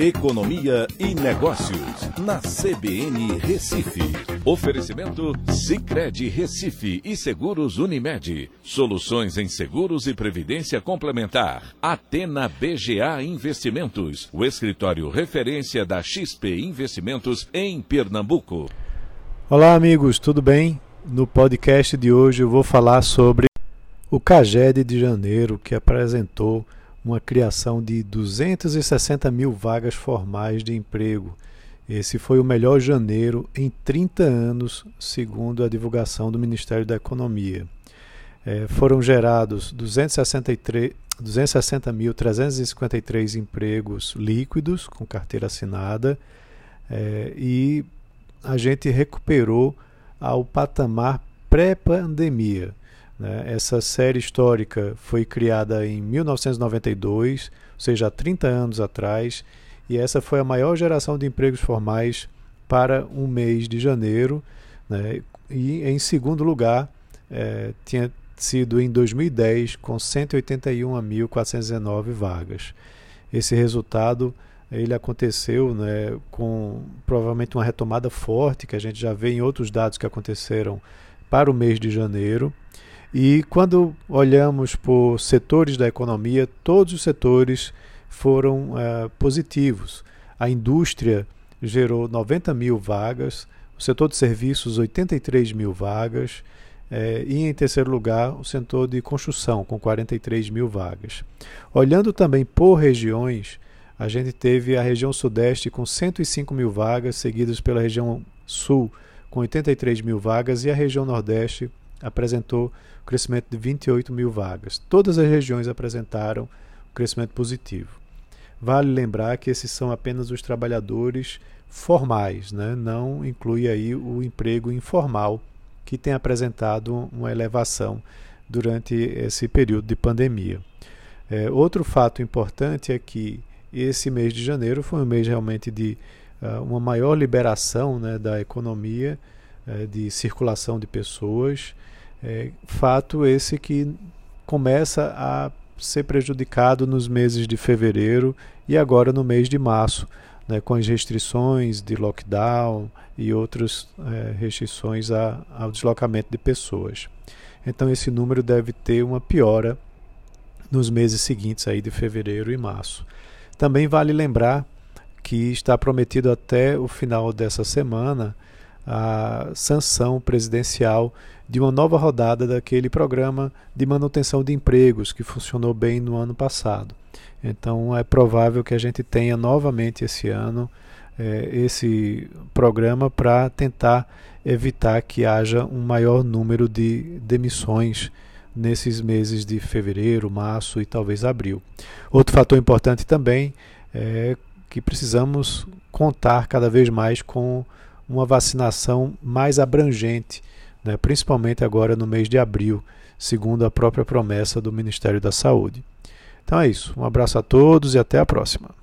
Economia e Negócios, na CBN Recife. Oferecimento Cicred Recife e Seguros Unimed. Soluções em seguros e previdência complementar. Atena BGA Investimentos, o escritório referência da XP Investimentos em Pernambuco. Olá, amigos, tudo bem? No podcast de hoje eu vou falar sobre o CAGED de janeiro, que apresentou uma criação de 260 mil vagas formais de emprego. Esse foi o melhor janeiro em 30 anos, segundo a divulgação do Ministério da Economia. É, foram gerados 260.353 empregos líquidos com carteira assinada é, e a gente recuperou ao patamar pré-pandemia. Né? Essa série histórica foi criada em 1992, ou seja, há 30 anos atrás, e essa foi a maior geração de empregos formais para um mês de janeiro. Né? E em segundo lugar, é, tinha sido em 2010, com 181.419 vagas. Esse resultado ele aconteceu né, com provavelmente uma retomada forte, que a gente já vê em outros dados que aconteceram para o mês de janeiro. E quando olhamos por setores da economia, todos os setores foram uh, positivos. A indústria gerou 90 mil vagas, o setor de serviços, 83 mil vagas, eh, e em terceiro lugar, o setor de construção, com 43 mil vagas. Olhando também por regiões, a gente teve a região Sudeste com 105 mil vagas, seguidas pela região Sul com 83 mil vagas, e a região Nordeste apresentou crescimento de 28 mil vagas. Todas as regiões apresentaram crescimento positivo. Vale lembrar que esses são apenas os trabalhadores formais, né? não inclui aí o emprego informal, que tem apresentado uma elevação durante esse período de pandemia. É, outro fato importante é que esse mês de janeiro foi um mês realmente de uh, uma maior liberação né, da economia, uh, de circulação de pessoas, é, fato esse que começa a ser prejudicado nos meses de fevereiro e agora no mês de março, né, com as restrições de lockdown e outras é, restrições a, ao deslocamento de pessoas. Então esse número deve ter uma piora nos meses seguintes aí de fevereiro e março. Também vale lembrar que está prometido até o final dessa semana a sanção presidencial de uma nova rodada daquele programa de manutenção de empregos que funcionou bem no ano passado. Então é provável que a gente tenha novamente esse ano é, esse programa para tentar evitar que haja um maior número de demissões nesses meses de fevereiro, março e talvez abril. Outro fator importante também é que precisamos contar cada vez mais com uma vacinação mais abrangente, né, principalmente agora no mês de abril, segundo a própria promessa do Ministério da Saúde. Então é isso. Um abraço a todos e até a próxima.